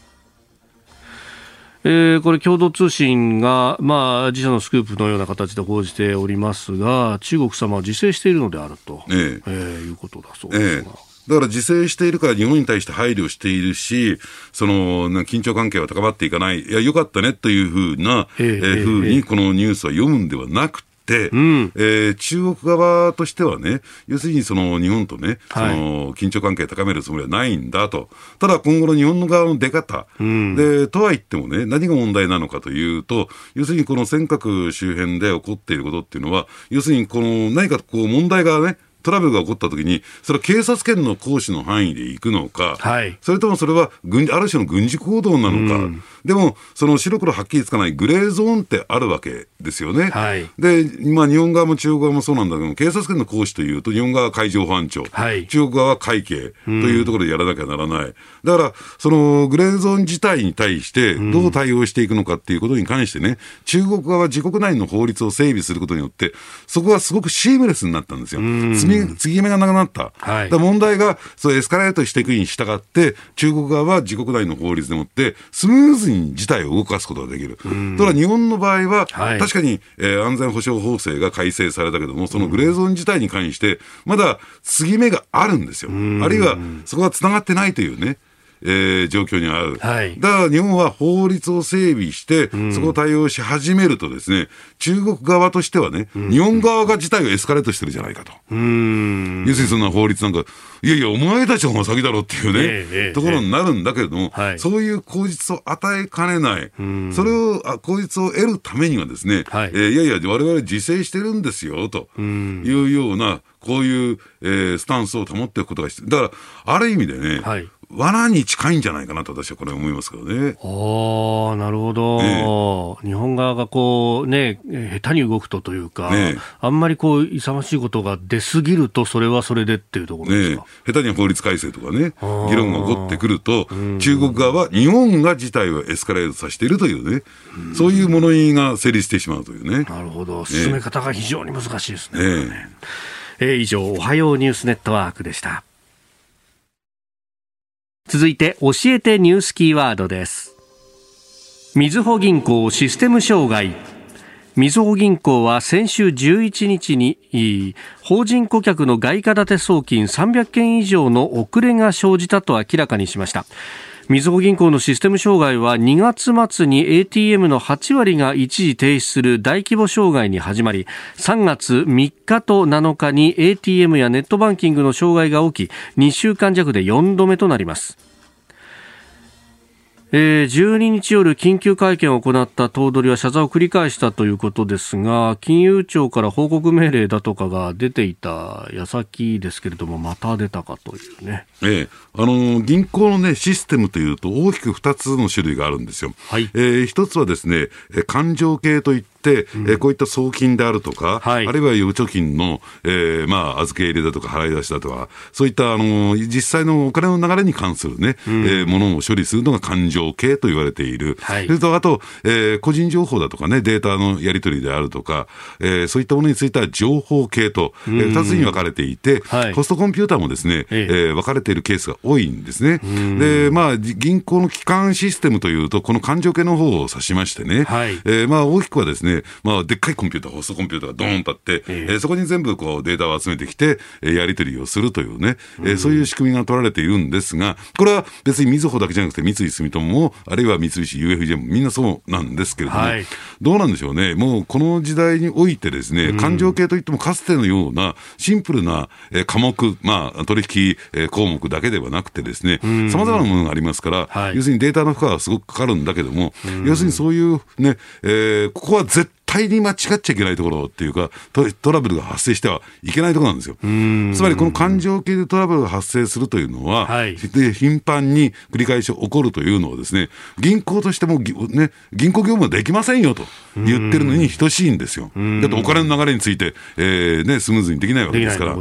えー、これ共同通信が、まあ、自社のスクープのような形で報じておりますが中国様は自制しているのであると、ええ。えー、いうことだそうですが。ええ。だから自制しているから日本に対して配慮しているし、その、緊張関係は高まっていかない、いや、よかったねというふうな、えー、えー、ふうにこのニュースは読むんではなくて、うん、えー、中国側としてはね、要するにその日本とね、その緊張関係高めるつもりはないんだと、ただ今後の日本の側の出方、うん、でとは言ってもね、何が問題なのかというと、要するにこの尖閣周辺で起こっていることっていうのは、要するにこの何かこう問題がね、トラブルが起こったときに、それは警察権の行使の範囲で行くのか、はい、それともそれは軍ある種の軍事行動なのか、うん、でも、その白黒はっきりつかないグレーゾーンってあるわけですよね。はい、で、今、日本側も中国側もそうなんだけど、警察権の行使というと、日本側は海上保安庁、はい、中国側は海警というところでやらなきゃならない。うん、だから、そのグレーゾーン自体に対して、どう対応していくのかっていうことに関してね、中国側は自国内の法律を整備することによって、そこはすごくシームレスになったんですよ。うんみ、継ぎ目がなくなった。はい、だ問題が、そうエスカレートしていくに従って、中国側は自国内の法律でもって、スムーズに事態を動かすことができる。ただ日本の場合は、はい、確かに、えー、安全保障法制が改正されたけども、そのグレーゾーン自体に関して、まだ継ぎ目があるんですよ。あるいは、そこが繋がってないというね。えー、状況にある、はい、だから日本は法律を整備して、そこを対応し始めるとですね、中国側としてはね、うん、日本側が自体をエスカレートしてるじゃないかと。要するにそんな法律なんか、いやいや、お前たちの方が先だろっていうね、えー、ところになるんだけれども、えー、そういう口実を与えかねない、それを、口実を得るためにはですね、はい。えー、いやいや、我々自制してるんですよ、というような、こういう、えー、スタンスを保っていくことが必要。だから、ある意味でね、はい罠に近いんじゃないかなと私はこれ思いますけどね。ああ、なるほど、ね、日本側がこうね、下手に動くとというか、ね、あんまりこう勇ましいことが出すぎると、それはそれでっていうところですか、ね、下手に法律改正とかね、議論が起こってくると、中国側は日本が事態をエスカレートさせているというね、うそういう物言いが成立してしまうというね。なるほど、進め方が非常に難しいですね。ね。えー、以上、おはようニュースネットワークでした。続いて教えてニュースキーワードです。みずほ銀行システム障害。みずほ銀行は先週11日に法人顧客の外貨建て送金300件以上の遅れが生じたと明らかにしました。みずほ銀行のシステム障害は2月末に ATM の8割が一時停止する大規模障害に始まり3月3日と7日に ATM やネットバンキングの障害が起き2週間弱で4度目となります。えー、12日夜緊急会見を行った頭取は謝罪を繰り返したということですが金融庁から報告命令だとかが出ていた矢先ですけれどもまた出たかというね、ええ、あの銀行の、ね、システムというと大きく2つの種類があるんですよ。はい。えー、1つはですね勘定系といって、うん、えこういった送金であるとか、はい、あるいは預貯金の、えーまあ、預け入れだとか払い出しだとか、そういったあの実際のお金の流れに関するね、うん、えー、ものを処理するのが勘定系と言われている、はい、それとあと、えー、個人情報だとかね、データのやり取りであるとか、えー、そういったものについては情報系と、えー、2つに分かれていて、はい、ホストコンピューターもですね、えー、分かれているケースが多いんですね。で、まあ、銀行の基幹システムというと、この勘定系の方を指しましてね、はい、えー、まあ、大きくはですね、まあ、でっかいコンピューター、ホストコンピューターがドーンとあって、えー、そこに全部こうデータを集めてきて、えー、やり取りをするというね、えー、そういう仕組みが取られているんですが、これは別にみずほだけじゃなくて、三井住友も、あるいは三菱 UFJ もみんなそうなんですけれども、はい、どうなんでしょうね、もうこの時代においてですね、勘定系といってもかつてのようなシンプルな、えー、科目、まあ、取引、えー、項目だけではなくてですね、さまざまなものがありますから、はい、要するにデータの負荷はすごくかかるんだけども、要するにそういうね、えー、ここは絶対に間違っちゃいけないところっていうかト、トラブルが発生してはいけないところなんですよ。つまりこの感情系でトラブルが発生するというのは、はい、で頻繁に繰り返し起こるというのはですね、銀行としても、ね、銀行業務はできませんよと言ってるのに等しいんですよ。だってお金の流れについて、えーね、スムーズにできないわけですから。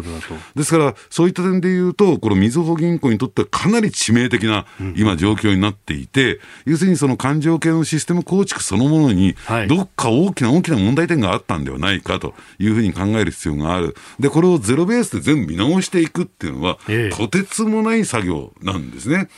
ですから、そういった点で言うと、このみずほ銀行にとってはかなり致命的な今状況になっていて、要するにその感情系のシステム構築そのものに、どっか大きな大きな問題点があったんではないかというふうに考える必要がある。で、これをゼロベースで全部見直していくっていうのは、ええ、とてつもない作業なんですね。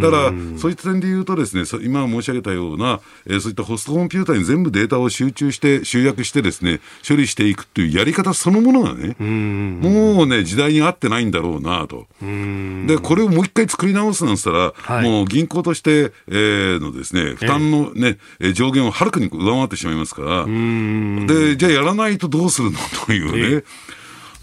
だから、そういった点で言うとですね、今申し上げたような、えー、そういったホストコンピューターに全部データを集中して、集約してですね、処理していくっていうやり方そのものがね、もうね、時代に合ってないんだろうなと。で、これをもう一回作り直すなんて言ったら、はい、もう銀行として、えー、のですね、負担のね、え上限をはるかに上回ってしまいますから、で、じゃあやらないとどうするの？というね。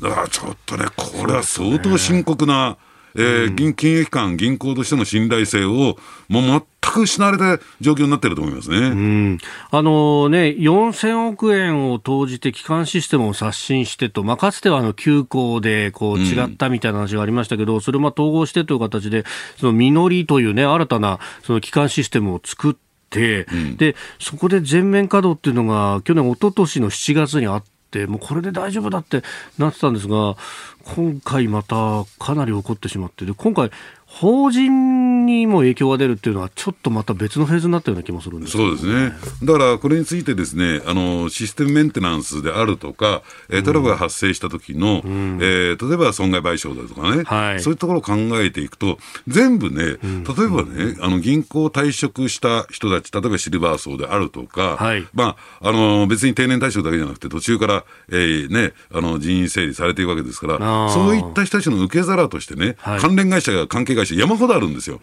だからちょっとね、これは相当深刻な、えー、銀金融機関、銀行としての信頼性を、もう全く失われた状況になっていると思いますね。うん、あのね、4000億円を投じて基幹システムを刷新してと、まあ、かつてはあの休校でこう違ったみたいな話がありましたけど、うん、それをまあ統合してという形で、その実りというね、新たなその基幹システムを作って、うん、でそこで全面稼働っていうのが去年、一昨年の7月にあって、もうこれで大丈夫だってなってたんですが、今回またかなり起こってしまって、で今回、法人にも影響が出るっていうのは、ちょっとまた別のフェーズになったような気もするんです、ね、そうですね、だからこれについてですねあのシステムメンテナンスであるとか、えー、トラブルが発生した時の、うん、えー、例えば損害賠償だとかね、はい、そういうところを考えていくと、全部ね、例えばね、あの銀行退職した人たち、例えばシルバー層であるとか、はい、まあ、あの別に定年退職だけじゃなくて、途中から、えーね、あの人員整理されていくわけですから、そういった人たちの受け皿としてね、はい、関連会社が関係会社山ほどあるんですよ。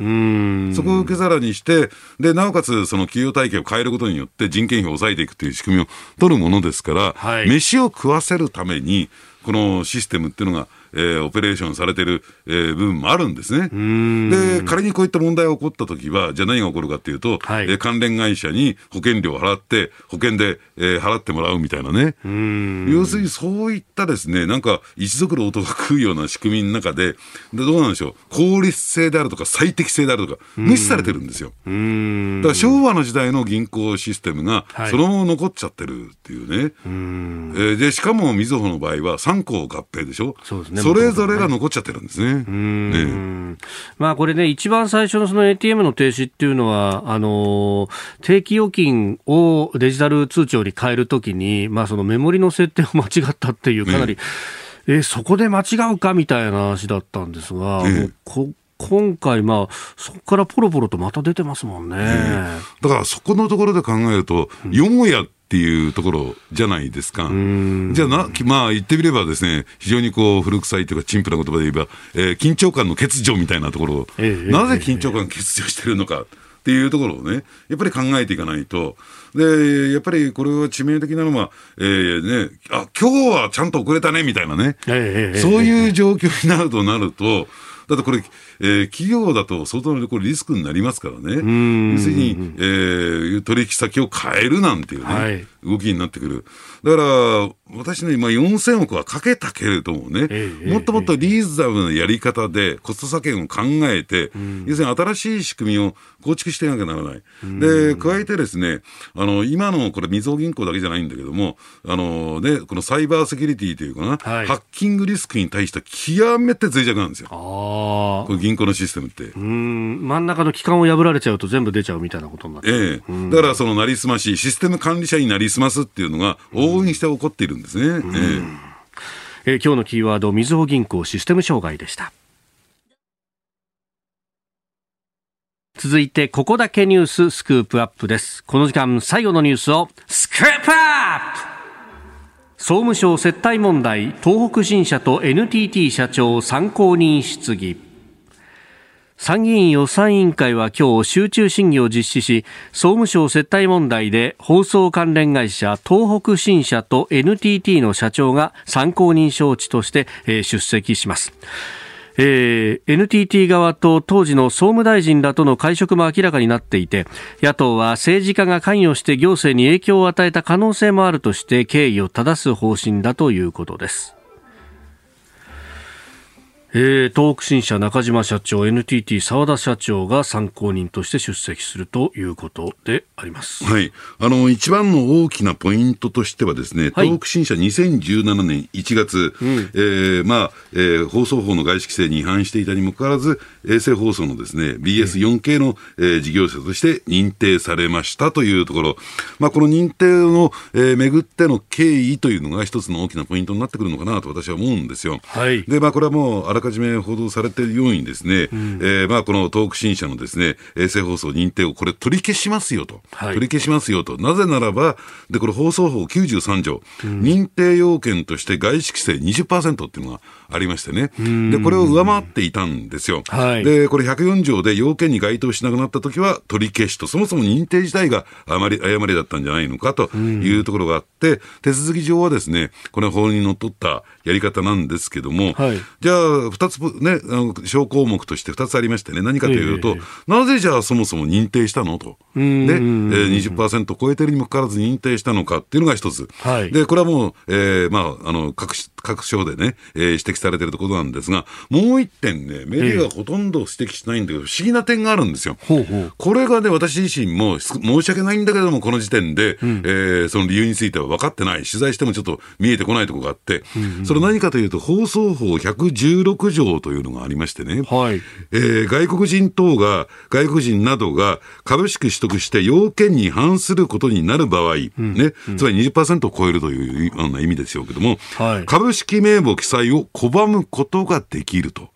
そこを受け皿にして、で、なおかつその企業体系を変えることによって人件費を抑えていくという仕組みを取るものですから、はい、飯を食わせるために、このシステムっていうのがえー、オペレーションされてる、えー、部分もあるんですね。で、仮にこういった問題が起こったときは、じゃあ何が起こるかっていうと、はい、えー、関連会社に保険料を払って、保険で、えー、払ってもらうみたいなね。要するにそういったですね、なんか一族の音が食うような仕組みの中で、でどうなんでしょう、効率性であるとか最適性であるとか、無視されてるんですよ。だから昭和の時代の銀行システムが、そのまま残っちゃってるっていうね。えー、で、しかもみずほの場合は3個合併でしょ。そうですね。それぞれが残っちゃってるんですね。ねまあこれね、一番最初のその ATM の停止っていうのは、あの定期預金をデジタル通帳に変えるときに、まあそのメモリの設定を間違ったっていう、かなり、ね、えそこで間違うかみたいな話だったんですが、ね、こ今回、まあ、そこからポロポロとまた出てますもんね。だからそこのところで考えると、よもやっていうところじゃないですか。じゃあな、まあ言ってみればですね、非常にこう古臭いというか、陳腐な言葉で言えば、えー、緊張感の欠如みたいなところ、ええ、なぜ緊張感欠如してるのか。っていうところをね、やっぱり考えていかないと、で、やっぱりこれは致命的なのは、えー、ね、あ、今日はちゃんと遅れたね、みたいなね、えそういう状況になるとなると、だってこれ、えー、企業だと相当なこれリスクになりますからね。要するに、えー、取引先を変えるなんていうね、はい、動きになってくる。だから、私ね、今4000億はかけたけれどもね、もっともっとリーズナブルなやり方でコスト削減を考えて、要するに新しい仕組みを構築していかなきゃならない。で、加えてですね、あの、今のこれ、みずほ銀行だけじゃないんだけども、あのね、このサイバーセキュリティというかな、はい、ハッキングリスクに対しては極めて脆弱なんですよ。この銀行のシステムって。うん、真ん中の機関を破られちゃうと全部出ちゃうみたいなことになって。ええだからそのなりすまし、システム管理者になりすますっていうのが往々にして起こっているんですね。ええー、今日のキーワード、みずほ銀行システム障害でした。続いて、ここだけニューススクープアップです。この時間、最後のニュースを、スクープアップ総務省接待問題、東北新社と NTT 社長参考人質疑。参議院予算委員会は今日集中審議を実施し、総務省接待問題で放送関連会社東北新社と NTT の社長が参考人招致として出席します。えー、NTT 側と当時の総務大臣らとの会食も明らかになっていて野党は政治家が関与して行政に影響を与えた可能性もあるとして経緯を正す方針だということです。えー、東北新社中島社長 NTT 澤田社長が参考人として出席するということであります、はい、あの一番の大きなポイントとしてはですね、はい、東北新社2017年1月、うん、えー、まあえー、放送法の外資規制に違反していたにもかかわらず衛星放送のですね BS4K の、えー、事業者として認定されましたというところ、まあ、この認定の、えー、めぐっての経緯というのが一つの大きなポイントになってくるのかなと私は思うんですよ。はい、でまあ、これはもうかじめ報道されているようにですね、うん、えー、まあこの東北新社のですね、衛星放送認定をこれ取り消しますよと。はい、取り消しますよと。なぜならば、で、これ放送法93条、うん、認定要件として外資規制20%っていうのがありましてね。で、これを上回っていたんですよ。はい、で、これ104条で要件に該当しなくなったときは取り消しと、そもそも認定自体があまり誤りだったんじゃないのかというところがあって、手続き上はですね、これ法にのっとったやり方なんですけども、はい、じゃあ、二つ、ね、小項目として二つありましてね、何かというと、えー、なぜじゃあそもそも認定したのと。で、えー、20%超えてるにもかかわらず認定したのかっていうのが一つ。はい、で、これはもう、えー、まあ、あの、各、各省でね、えー、指摘されてるところなんですが、もう一点ね、メディアがほとんど指摘しないんだけど、不思議な点があるんですよ。ほうほう。これがね、私自身も申し訳ないんだけども、この時点で、うん、えー、その理由については分かってない。取材してもちょっと見えてこないところがあって、うんうん、それ何かというと、放送法116条というのがありましてね、はい。えー、外国人等が、外国人などが株式取得して要件に反することになる場合、うん、ね、つまり20%を超えるというような意味でしょうけども、はい、株式名簿記載を拒むことができると。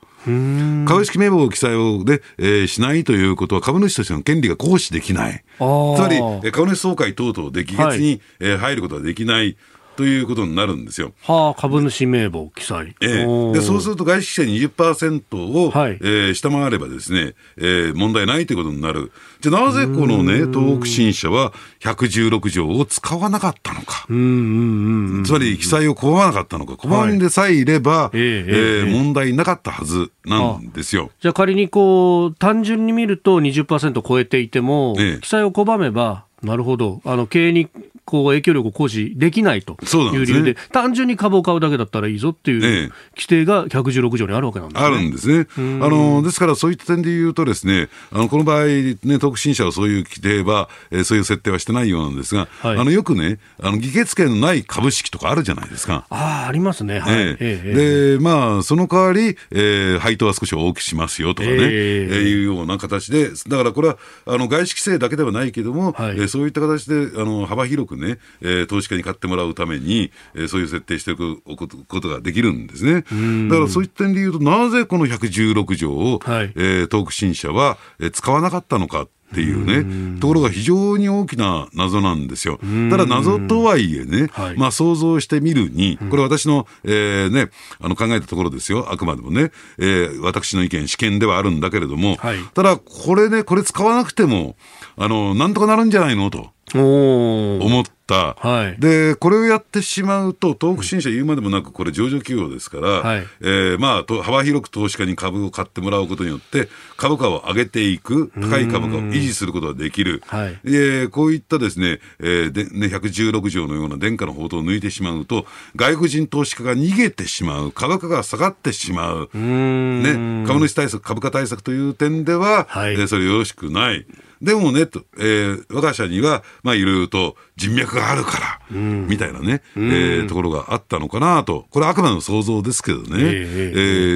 株式名簿記載をで、えー、しないということは株主としての権利が行使できない。つまり、株主総会等々で議決に、はい、えー、入ることはできない。ということになるんですよ。はあ、株主名簿記載。ええで、そうすると外資規制20%を、はい、えー、下回ればですね、えー、問題ないということになる。じゃなぜこのね、東北新社は116条を使わなかったのか。つまり、記載を拒まなかったのか。拒んでさえいれば、はい、えー、えー、問題なかったはずなんですよ。じゃあ仮にこう、単純に見ると20%超えていても、ええ、記載を拒めば、なるほど。あの、経営にこう影響力を行使できないという理由で、でね、単純に株を買うだけだったらいいぞっていう規定が116条にあるわけなんですね。あるんですね。あのですから、そういった点で言うと、ですねあのこの場合、ね、特進者はそういう規定は、えー、そういう設定はしてないようなんですが、はい、あのよくね、あの議決権のない株式とかあるじゃないですか。ああ、ありますね。はい、えー、で、まあ、その代わり、えー、配当は少し大きくしますよとかね、えー、えー、いうような形で、だからこれはあの外資規制だけではないけども、はい、えー、そういった形であの幅広くくね、えー、投資家に買ってもらうために、えー、そういう設定しておくことができるんですね。だからそういった点で言うと、なぜこの116条を、はい、えー、東北新社は、えー、使わなかったのか。っていうね、ところが非常に大きな謎なんですよ。ただ謎とはいえね、はい、まあ想像してみるに、これ私の、えー、ね、あの考えたところですよ。あくまでもね、えー、私の意見、試験ではあるんだけれども、はい、ただこれね、これ使わなくても、あの、なんとかなるんじゃないの？と。思っ。はい、で、これをやってしまうと、東北新社言うまでもなく、これ上場企業ですから、はい、えー、まあ、幅広く投資家に株を買ってもらうことによって、株価を上げていく、高い株価を維持することができる。はい、えこういったですね、えー、でね、116条のような殿下の報道を抜いてしまうと、外国人投資家が逃げてしまう、株価が下がってしまう、ね、株主対策、株価対策という点では、はい、えー、それよろしくない。でもね、と、えー、我が社には、まあ、いろいろと人脈があるから、うん、みたいなね、うん、えー、ところがあったのかなと。これあくまでも想像ですけどね。えー、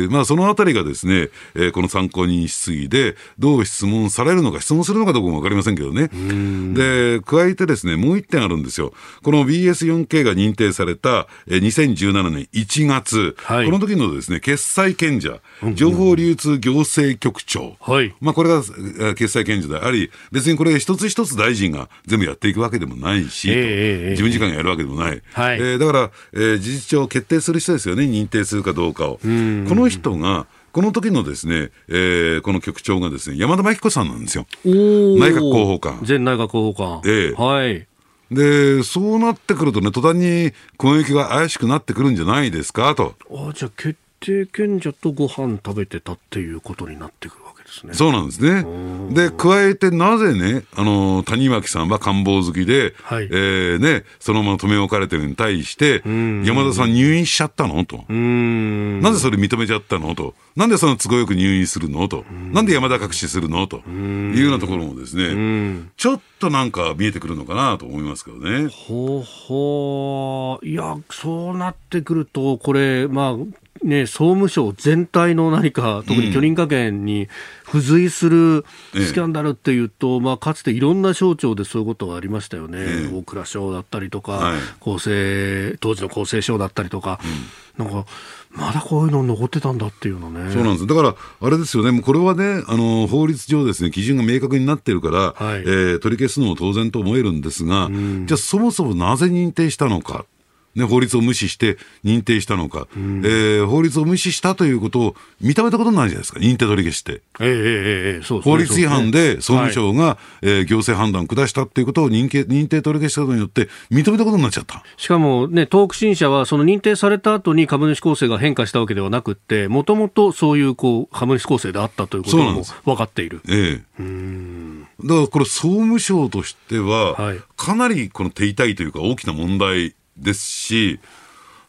えー、まあ、そのあたりがですね、えー、この参考人質疑で、どう質問されるのか、質問するのかどうかもわかりませんけどね。うん、で、加えてですね、もう一点あるんですよ。この BS4K が認定された、えー、2017年1月、はい、この時のですね、決済賢者、情報流通行政局長。はい、まあ、これが決済賢者であり、別にこれ一つ一つ大臣が全部やっていくわけでもないし、えー、事務次官がやるわけでもない。はい、えー、だから、えー、事実上決定する人ですよね、認定するかどうかを。この人が、この時のですね、えー、この局長がですね、山田真紀子さんなんですよ。内閣広報官。前内閣広報官。ええー、はい。で、そうなってくるとね、途端に攻撃が怪しくなってくるんじゃないですかと。あじゃあ、決定権者とご飯食べてたっていうことになってくるですね。そうなんですね。で、加えてなぜね、あの、谷脇さんは官房好きで、はい、えー、ね、そのまま止め置かれてるに対して、山田さん入院しちゃったの？と。なぜそれ認めちゃったの？と。なんでその都合よく入院するの？と。なんで山田隠しするの？というようなところもですね、ちょっとなんか見えてくるのかなと思いますけどね。ほうほう。いや、そうなってくると、これ、まあ、ね、総務省全体の何か、特に許認可権に付随するスキャンダルっていうと、うん、まあ、かつていろんな省庁でそういうことがありましたよね、え大蔵省だったりとか、はい、厚生当時の厚生省だったりとか、うん、なんか、まだこういうの残ってたんだっていうのね。そうなんです。だから、あれですよね、もうこれはね、あの法律上ですね、基準が明確になってるから、はい、えー、取り消すのも当然と思えるんですが、うん、じゃあ、そもそもなぜ認定したのか。ね、法律を無視して認定したのか、うん、えー、法律を無視したということを認めたことになるじゃないですか、認定取り消しって。えー、えー、えー、法律違反で総務省が、はい、えー、行政判断を下したということを認定認定取り消したことによって、認めたことになっちゃった。しかも、ね、東北新社は、その認定された後に株主構成が変化したわけではなくて、もともとそういうこう株主構成であったということも分かっている。ええ。ー、だからこれ、総務省としては、はい、かなりこの手痛いというか、大きな問題ですし、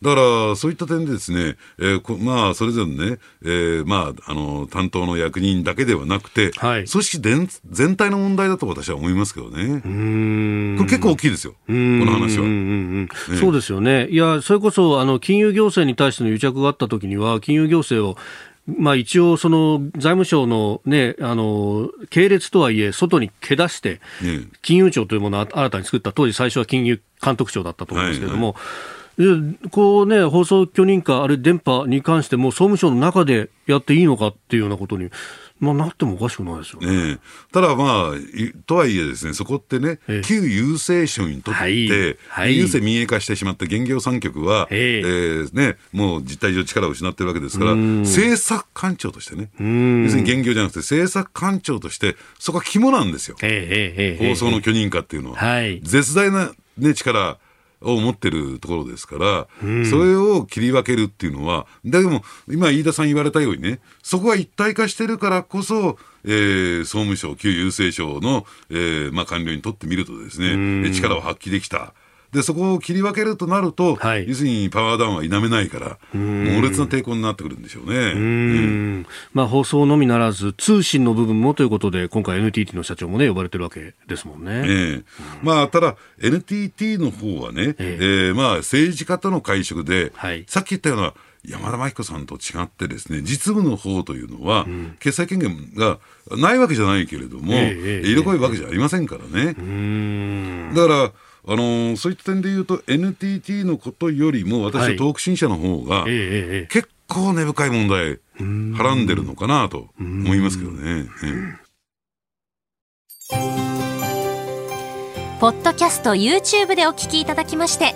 だから、そういった点でですね、えー、まあ、それぞれね、えー、まあ、あの、担当の役人だけではなくて、はい、組織全全体の問題だと私は思いますけどね。うん。これ結構大きいですよ、この話は、ね、そうですよね。いや、それこそ、あの、金融行政に対しての癒着があったときには、金融行政をまあ、一応、その財務省の,、ね、あの系列とはいえ、外にけ出して、金融庁というものを新たに作った、当時、最初は金融監督庁だったと思うんですけれども、はいはい、こうね、放送許認可、あるいは電波に関しても、総務省の中でやっていいのかっていうようなことにまあ、なってもおかしくないですよね。ただまあ、とはいえですね、そこってね、旧郵政省にとって、はい。はい、郵政民営化してしまった現業産局は、えー、ね、もう実態上力を失ってるわけですから、政策官庁としてね、要するに現業じゃなくて政策官庁として、そこは肝なんですよ。放送の許認可っていうのは。はい、絶大な、ね、力、を持ってるところですから、うん、それを切り分けるっていうのは、でも、今、飯田さん言われたようにね、そこが一体化してるからこそ、えー、総務省、旧郵政省の、えーまあ、官僚にとってみるとですね、うん、力を発揮できた。で、そこを切り分けるとなると、はい、要するにパワーダウンは否めないから、猛烈な抵抗になってくるんでしょうね。うん、まあ、放送のみならず、通信の部分もということで、今回 NTT の社長もね、呼ばれてるわけですもんね。えー、まあ、ただ、NTT の方はね、えー、えー、まあ、政治家との会食で、はい、さっき言ったような、山田真紀子さんと違ってですね、実務の方というのは、うん、決裁権限がないわけじゃないけれども、えー、色濃いわけじゃありませんからね。だから、あのー、そういった点で言うと、NTT のことよりも、私は東北新社の方が、結構根深い問題、はらんでるのかなと思いますけどね。ポッドキャスト YouTube でお聞きいただきまして